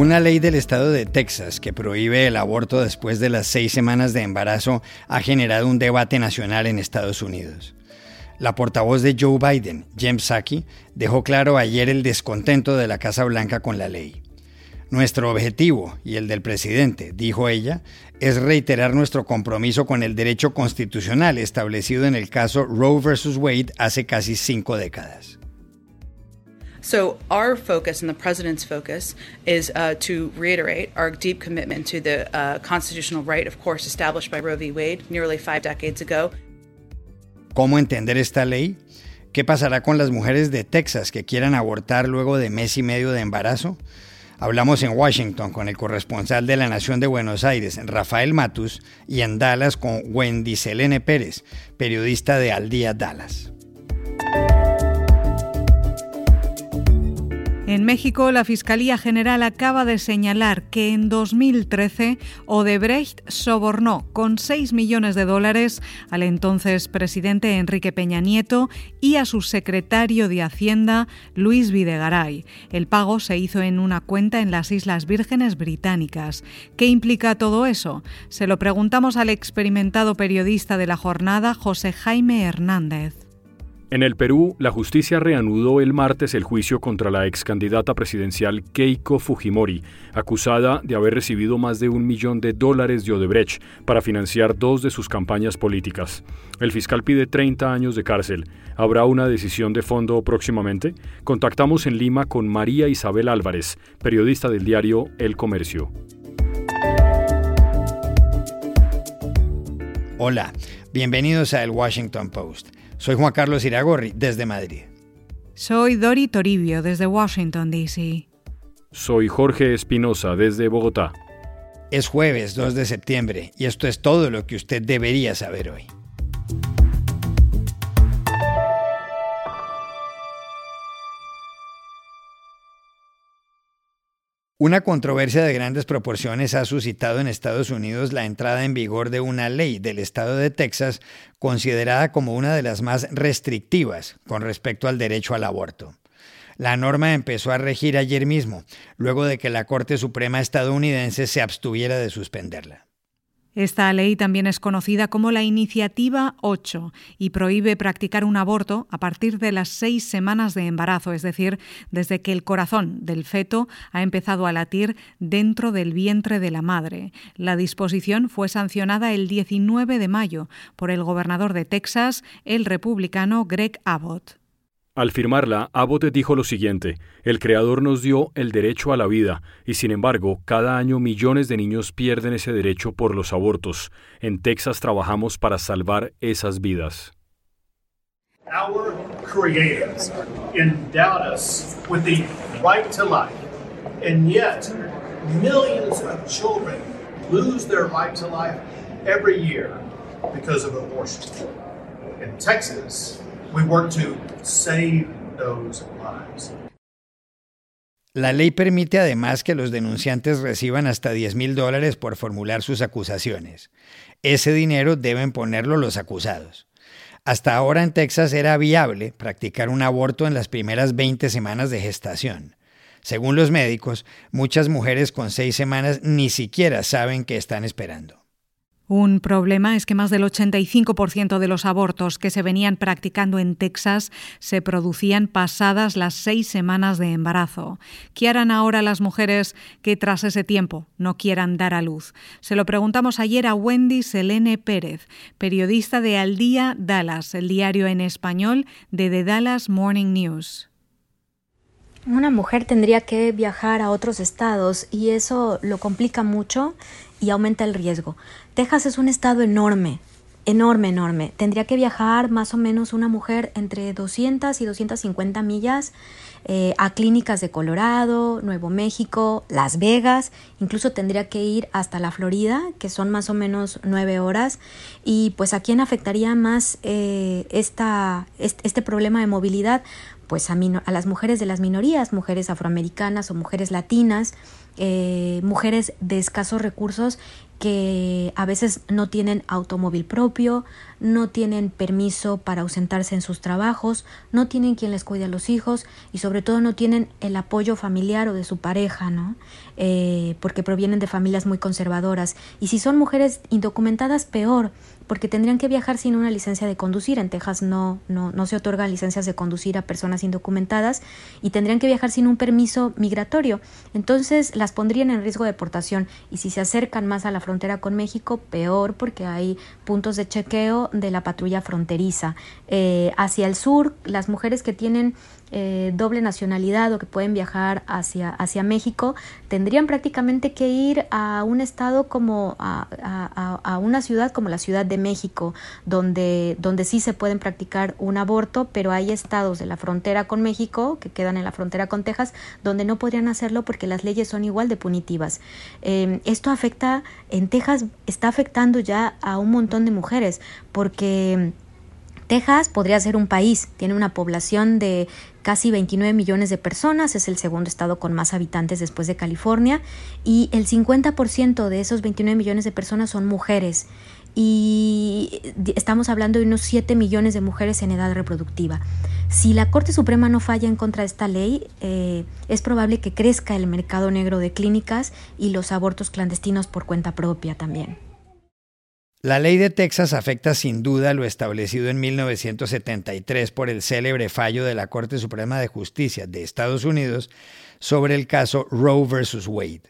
Una ley del estado de Texas que prohíbe el aborto después de las seis semanas de embarazo ha generado un debate nacional en Estados Unidos. La portavoz de Joe Biden, Jem Psaki, dejó claro ayer el descontento de la Casa Blanca con la ley. Nuestro objetivo y el del presidente, dijo ella, es reiterar nuestro compromiso con el derecho constitucional establecido en el caso Roe vs. Wade hace casi cinco décadas. So, our focus and the president's focus is uh, to reiterate our deep commitment to the uh, constitutional right, of course, established by Roe v. Wade nearly five decades ago. ¿Cómo entender esta ley? ¿Qué pasará con las mujeres de Texas que quieran abortar luego de mes y medio de embarazo? Hablamos en Washington con el corresponsal de la Nación de Buenos Aires, Rafael Matus, y en Dallas con Wendy Selene Pérez, periodista de Al Día Dallas. En México, la Fiscalía General acaba de señalar que en 2013 Odebrecht sobornó con 6 millones de dólares al entonces presidente Enrique Peña Nieto y a su secretario de Hacienda, Luis Videgaray. El pago se hizo en una cuenta en las Islas Vírgenes Británicas. ¿Qué implica todo eso? Se lo preguntamos al experimentado periodista de la jornada, José Jaime Hernández. En el Perú, la justicia reanudó el martes el juicio contra la ex candidata presidencial Keiko Fujimori, acusada de haber recibido más de un millón de dólares de Odebrecht para financiar dos de sus campañas políticas. El fiscal pide 30 años de cárcel. ¿Habrá una decisión de fondo próximamente? Contactamos en Lima con María Isabel Álvarez, periodista del diario El Comercio. Hola, bienvenidos a El Washington Post. Soy Juan Carlos Iragorri, desde Madrid. Soy Dori Toribio, desde Washington, D.C. Soy Jorge Espinosa, desde Bogotá. Es jueves 2 de septiembre y esto es todo lo que usted debería saber hoy. Una controversia de grandes proporciones ha suscitado en Estados Unidos la entrada en vigor de una ley del estado de Texas considerada como una de las más restrictivas con respecto al derecho al aborto. La norma empezó a regir ayer mismo, luego de que la Corte Suprema estadounidense se abstuviera de suspenderla. Esta ley también es conocida como la Iniciativa 8 y prohíbe practicar un aborto a partir de las seis semanas de embarazo, es decir, desde que el corazón del feto ha empezado a latir dentro del vientre de la madre. La disposición fue sancionada el 19 de mayo por el gobernador de Texas, el republicano Greg Abbott. Al firmarla, Abbott dijo lo siguiente, el Creador nos dio el derecho a la vida, y sin embargo, cada año millones de niños pierden ese derecho por los abortos. En Texas trabajamos para salvar esas vidas. Our creators endowed us with the right to life, and yet millions of children lose their right to life every year because of abortion. In Texas, we work to save those lives. La ley permite además que los denunciantes reciban hasta 10 mil dólares por formular sus acusaciones. Ese dinero deben ponerlo los acusados. Hasta ahora en Texas era viable practicar un aborto en las primeras 20 semanas de gestación. Según los médicos, muchas mujeres con seis semanas ni siquiera saben que están esperando. Un problema es que más del 85% de los abortos que se venían practicando en Texas se producían pasadas las seis semanas de embarazo. ¿Qué harán ahora las mujeres que tras ese tiempo no quieran dar a luz? Se lo preguntamos ayer a Wendy Selene Pérez, periodista de Al Día Dallas, el diario en español de The Dallas Morning News. Una mujer tendría que viajar a otros estados y eso lo complica mucho y aumenta el riesgo. Texas es un estado enorme, enorme, enorme. Tendría que viajar más o menos una mujer entre 200 y 250 millas eh, a clínicas de Colorado, Nuevo México, Las Vegas, incluso tendría que ir hasta la Florida, que son más o menos nueve horas. Y pues a quién afectaría más eh, esta, este, problema de movilidad, pues a, a las mujeres de las minorías, mujeres afroamericanas o mujeres latinas, eh, mujeres de escasos recursos que a veces no tienen automóvil propio, no tienen permiso para ausentarse en sus trabajos, no tienen quien les cuide a los hijos y sobre todo no tienen el apoyo familiar o de su pareja, ¿no? Eh, porque provienen de familias muy conservadoras. Y si son mujeres indocumentadas, peor, porque tendrían que viajar sin una licencia de conducir. En Texas no, no, no se otorgan licencias de conducir a personas indocumentadas y tendrían que viajar sin un permiso migratorio. Entonces las pondrían en riesgo de deportación y si se acercan más a la frontera con México, peor porque hay puntos de chequeo de la patrulla fronteriza. Eh, hacia el sur, las mujeres que tienen eh, doble nacionalidad o que pueden viajar hacia, hacia México, tendrían prácticamente que ir a un estado como a, a, una ciudad como la Ciudad de México, donde, donde sí se pueden practicar un aborto, pero hay estados de la frontera con México, que quedan en la frontera con Texas, donde no podrían hacerlo porque las leyes son igual de punitivas. Eh, esto afecta, en Texas está afectando ya a un montón de mujeres, porque Texas podría ser un país, tiene una población de casi 29 millones de personas, es el segundo estado con más habitantes después de California y el 50% de esos 29 millones de personas son mujeres y estamos hablando de unos 7 millones de mujeres en edad reproductiva. Si la Corte Suprema no falla en contra de esta ley, eh, es probable que crezca el mercado negro de clínicas y los abortos clandestinos por cuenta propia también. La ley de Texas afecta sin duda lo establecido en 1973 por el célebre fallo de la Corte Suprema de Justicia de Estados Unidos sobre el caso Roe vs. Wade.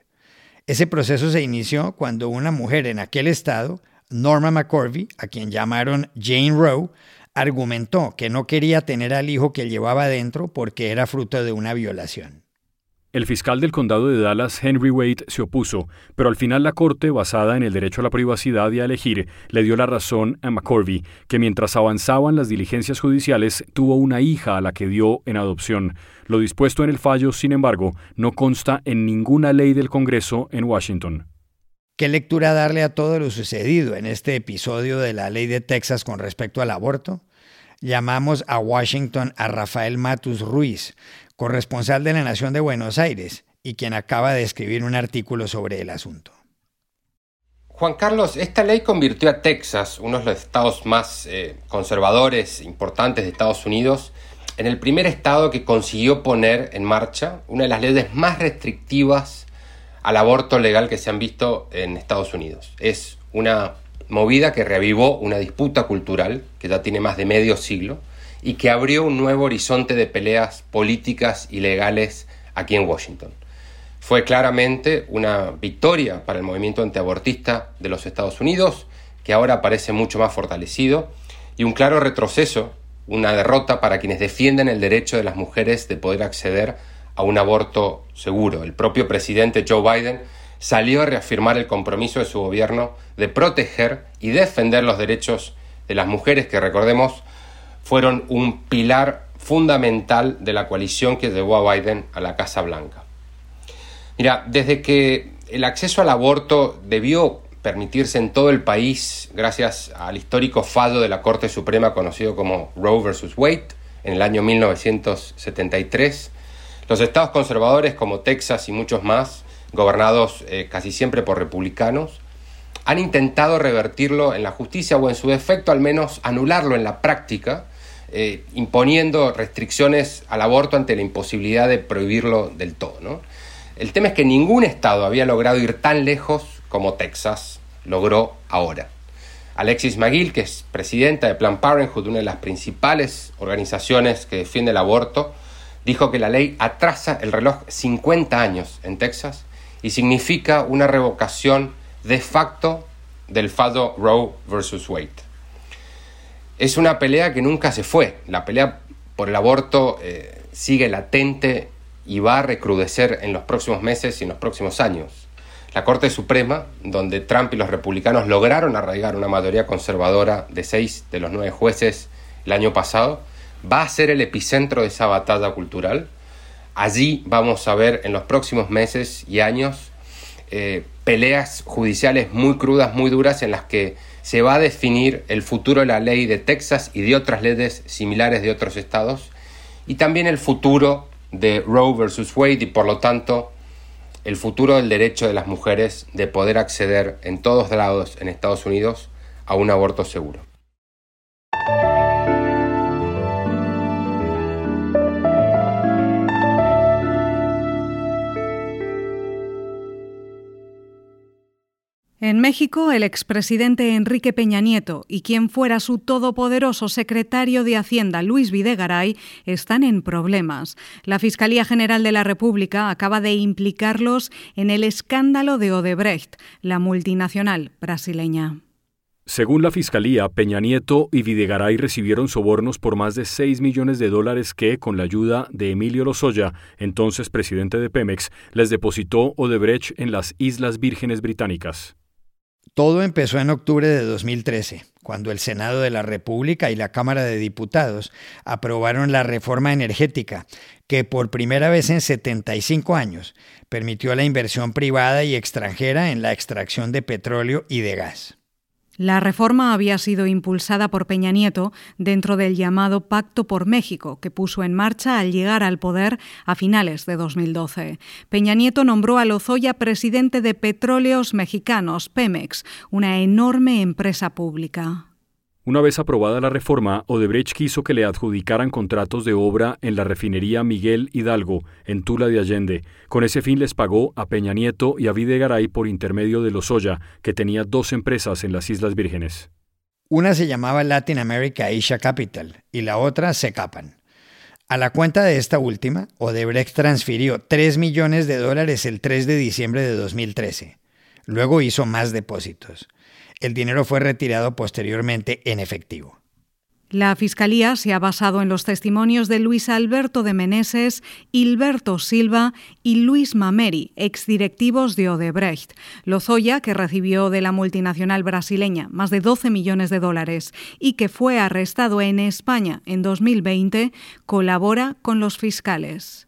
Ese proceso se inició cuando una mujer en aquel estado, Norma McCorvey, a quien llamaron Jane Roe, argumentó que no quería tener al hijo que llevaba dentro porque era fruto de una violación. El fiscal del condado de Dallas, Henry Wade, se opuso, pero al final la corte, basada en el derecho a la privacidad y a elegir, le dio la razón a McCorvey, que mientras avanzaban las diligencias judiciales tuvo una hija a la que dio en adopción. Lo dispuesto en el fallo, sin embargo, no consta en ninguna ley del Congreso en Washington. ¿Qué lectura darle a todo lo sucedido en este episodio de la ley de Texas con respecto al aborto? Llamamos a Washington a Rafael Matus Ruiz, corresponsal de la Nación de Buenos Aires, y quien acaba de escribir un artículo sobre el asunto. Juan Carlos, esta ley convirtió a Texas, uno de los estados más eh, conservadores, importantes de Estados Unidos, en el primer estado que consiguió poner en marcha una de las leyes más restrictivas al aborto legal que se han visto en Estados Unidos. Es una movida que reavivó una disputa cultural que ya tiene más de medio siglo y que abrió un nuevo horizonte de peleas políticas y legales aquí en Washington. Fue claramente una victoria para el movimiento antiabortista de los Estados Unidos, que ahora parece mucho más fortalecido, y un claro retroceso, una derrota para quienes defienden el derecho de las mujeres de poder acceder a un aborto seguro. El propio presidente Joe Biden salió a reafirmar el compromiso de su gobierno de proteger y defender los derechos de las mujeres que, recordemos, fueron un pilar fundamental de la coalición que llevó a Biden a la Casa Blanca. Mira, desde que el acceso al aborto debió permitirse en todo el país gracias al histórico fallo de la Corte Suprema conocido como Roe vs. Wade en el año 1973, los estados conservadores como Texas y muchos más, gobernados eh, casi siempre por republicanos, han intentado revertirlo en la justicia o en su defecto al menos anularlo en la práctica eh, imponiendo restricciones al aborto ante la imposibilidad de prohibirlo del todo. El tema es que ningún estado había logrado ir tan lejos como Texas logró ahora. Alexis McGill, que es presidenta de Planned Parenthood, una de las principales organizaciones que defiende el aborto, dijo que la ley atrasa el reloj 50 años en Texas y significa una revocación de facto del fallo Roe versus Wade es una pelea que nunca se fue. La pelea por el aborto eh, sigue latente y va a recrudecer en los próximos meses y en los próximos años. La Corte Suprema, donde Trump y los republicanos lograron arraigar una mayoría conservadora de seis de los nueve jueces el año pasado, va a ser el epicentro de esa batalla cultural. Allí vamos a ver en los próximos meses y años eh, peleas judiciales muy crudas, muy duras, en las que se va a definir el futuro de la ley de Texas y de otras leyes similares de otros estados, y también el futuro de Roe versus Wade y por lo tanto el futuro del derecho de las mujeres de poder acceder en todos lados en Estados Unidos a un aborto seguro. En México, el expresidente Enrique Peña Nieto y quien fuera su todopoderoso secretario de Hacienda, Luis Videgaray, están en problemas. La Fiscalía General de la República acaba de implicarlos en el escándalo de Odebrecht, la multinacional brasileña. Según la Fiscalía, Peña Nieto y Videgaray recibieron sobornos por más de 6 millones de dólares que, con la ayuda de Emilio Lozoya, entonces presidente de Pemex, les depositó Odebrecht en las Islas Vírgenes Británicas. Todo empezó en octubre de 2013, cuando el Senado de la República y la Cámara de Diputados aprobaron la reforma energética, que por primera vez en 75 años permitió la inversión privada y extranjera en la extracción de petróleo y de gas. La reforma había sido impulsada por Peña Nieto dentro del llamado Pacto por México, que puso en marcha al llegar al poder a finales de 2012. Peña Nieto nombró a Lozoya presidente de Petróleos Mexicanos, Pemex, una enorme empresa pública. Una vez aprobada la reforma, Odebrecht quiso que le adjudicaran contratos de obra en la refinería Miguel Hidalgo, en Tula de Allende. Con ese fin les pagó a Peña Nieto y a Videgaray por intermedio de Lozoya, que tenía dos empresas en las Islas Vírgenes. Una se llamaba Latin America Asia Capital y la otra Secapan. A la cuenta de esta última, Odebrecht transfirió 3 millones de dólares el 3 de diciembre de 2013. Luego hizo más depósitos. El dinero fue retirado posteriormente en efectivo. La Fiscalía se ha basado en los testimonios de Luis Alberto de Meneses, Hilberto Silva y Luis Mameri, exdirectivos de Odebrecht. Lozoya, que recibió de la multinacional brasileña más de 12 millones de dólares y que fue arrestado en España en 2020, colabora con los fiscales.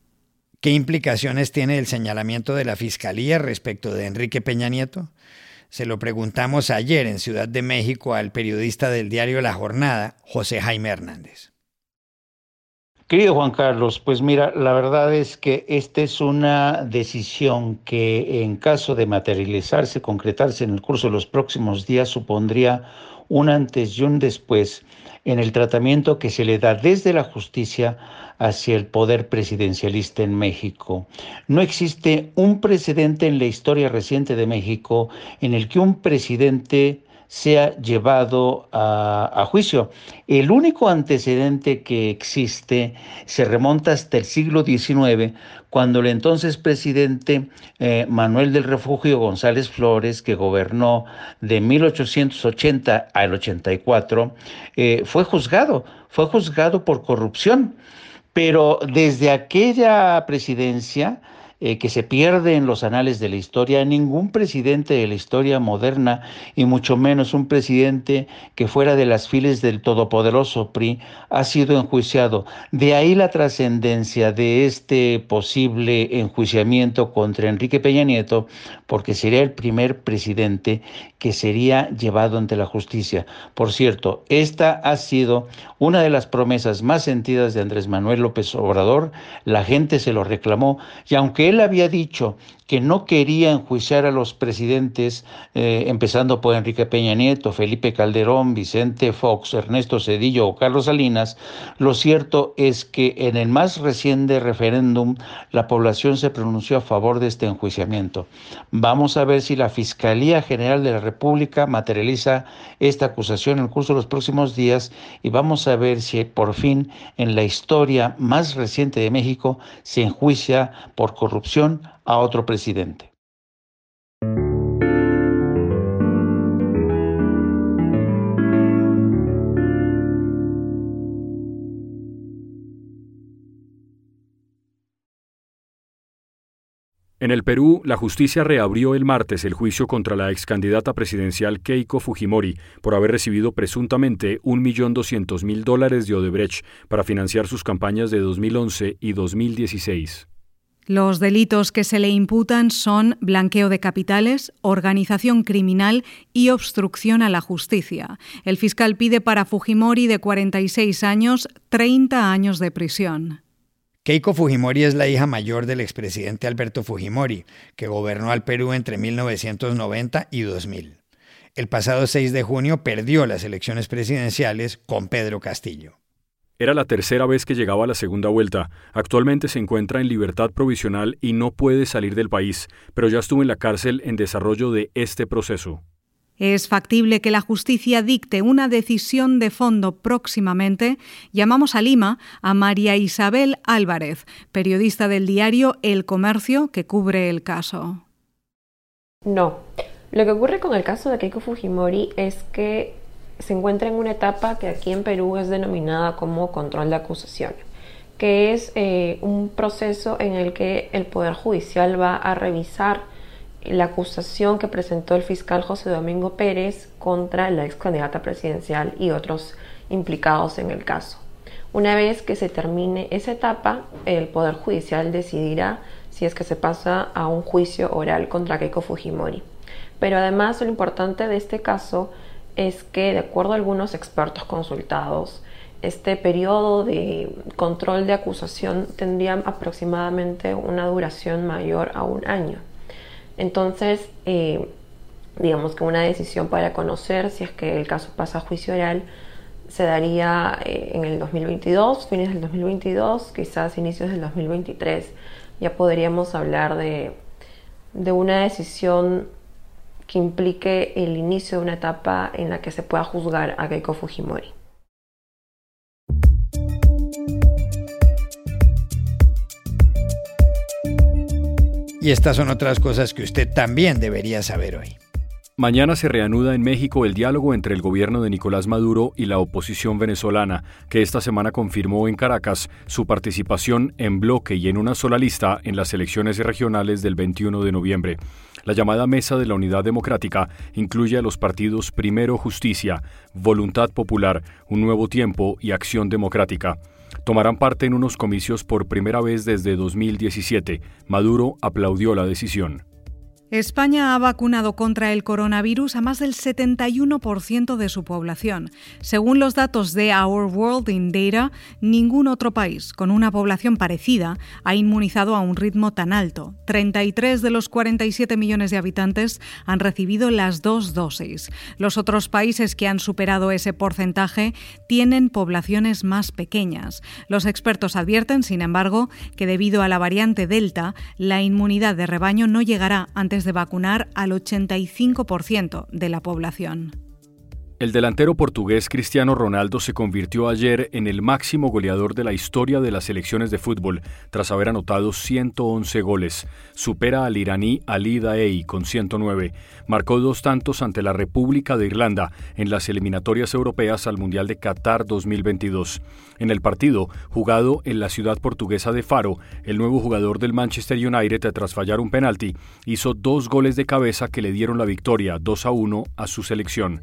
¿Qué implicaciones tiene el señalamiento de la Fiscalía respecto de Enrique Peña Nieto? Se lo preguntamos ayer en Ciudad de México al periodista del diario La Jornada, José Jaime Hernández. Querido Juan Carlos, pues mira, la verdad es que esta es una decisión que en caso de materializarse, concretarse en el curso de los próximos días, supondría un antes y un después en el tratamiento que se le da desde la justicia hacia el poder presidencialista en México. No existe un precedente en la historia reciente de México en el que un presidente sea llevado a, juicio. El único antecedente que existe se remonta hasta el siglo XIX, cuando el entonces presidente eh, Manuel del Refugio González Flores, que gobernó de 1880 al 84, eh, fue juzgado, fue juzgado por corrupción. Pero desde aquella presidencia, eh, que se pierde en los anales de la historia, ningún presidente de la historia moderna, y mucho menos un presidente que fuera de las filas del todopoderoso PRI, ha sido enjuiciado. De ahí la trascendencia de este posible enjuiciamiento contra Enrique Peña Nieto, porque sería el primer presidente que sería llevado ante la justicia. Por cierto, esta ha sido una de las promesas más sentidas de Andrés Manuel López Obrador. La gente se lo reclamó y aunque él había dicho que no quería enjuiciar a los presidentes, eh, empezando por Enrique Peña Nieto, Felipe Calderón, Vicente Fox, Ernesto Cedillo o Carlos Salinas, lo cierto es que en el más reciente referéndum la población se pronunció a favor de este enjuiciamiento. Vamos a ver si la Fiscalía General de la República materializa esta acusación en el curso de los próximos días y vamos a ver si por fin en la historia más reciente de México se enjuicia por corrupción a otro presidente. En el Perú, la justicia reabrió el martes el juicio contra la ex candidata presidencial Keiko Fujimori por haber recibido presuntamente 1.200.000 dólares de Odebrecht para financiar sus campañas de 2011 y 2016. Los delitos que se le imputan son blanqueo de capitales, organización criminal y obstrucción a la justicia. El fiscal pide para Fujimori de 46 años 30 años de prisión. Keiko Fujimori es la hija mayor del expresidente Alberto Fujimori, que gobernó al Perú entre 1990 y 2000. El pasado 6 de junio perdió las elecciones presidenciales con Pedro Castillo. Era la tercera vez que llegaba a la segunda vuelta. Actualmente se encuentra en libertad provisional y no puede salir del país, pero ya estuvo en la cárcel en desarrollo de este proceso. Es factible que la justicia dicte una decisión de fondo próximamente. Llamamos a Lima a María Isabel Álvarez, periodista del diario El Comercio, que cubre el caso. No. Lo que ocurre con el caso de Keiko Fujimori es que se encuentra en una etapa que aquí en Perú es denominada como control de acusación, que es eh, un proceso en el que el Poder Judicial va a revisar la acusación que presentó el fiscal José Domingo Pérez contra la ex candidata presidencial y otros implicados en el caso. Una vez que se termine esa etapa, el Poder Judicial decidirá si es que se pasa a un juicio oral contra Keiko Fujimori. Pero además lo importante de este caso es que, de acuerdo a algunos expertos consultados, este periodo de control de acusación tendría aproximadamente una duración mayor a un año. Entonces, eh, digamos que una decisión para conocer si es que el caso pasa a juicio oral se daría eh, en el 2022, fines del 2022, quizás inicios del 2023. Ya podríamos hablar de, de una decisión que implique el inicio de una etapa en la que se pueda juzgar a Keiko Fujimori. Y estas son otras cosas que usted también debería saber hoy. Mañana se reanuda en México el diálogo entre el gobierno de Nicolás Maduro y la oposición venezolana, que esta semana confirmó en Caracas su participación en bloque y en una sola lista en las elecciones regionales del 21 de noviembre. La llamada Mesa de la Unidad Democrática incluye a los partidos Primero Justicia, Voluntad Popular, Un Nuevo Tiempo y Acción Democrática tomarán parte en unos comicios por primera vez desde 2017. Maduro aplaudió la decisión. España ha vacunado contra el coronavirus a más del 71% de su población. Según los datos de Our World in Data, ningún otro país con una población parecida ha inmunizado a un ritmo tan alto. 33 de los 47 millones de habitantes han recibido las dos dosis. Los otros países que han superado ese porcentaje tienen poblaciones más pequeñas. Los expertos advierten, sin embargo, que debido a la variante Delta, la inmunidad de rebaño no llegará antes de vacunar al 85% de la población. El delantero portugués Cristiano Ronaldo se convirtió ayer en el máximo goleador de la historia de las selecciones de fútbol, tras haber anotado 111 goles. Supera al iraní Ali Daei con 109. Marcó dos tantos ante la República de Irlanda en las eliminatorias europeas al Mundial de Qatar 2022. En el partido, jugado en la ciudad portuguesa de Faro, el nuevo jugador del Manchester United, tras fallar un penalti, hizo dos goles de cabeza que le dieron la victoria 2 a 1 a su selección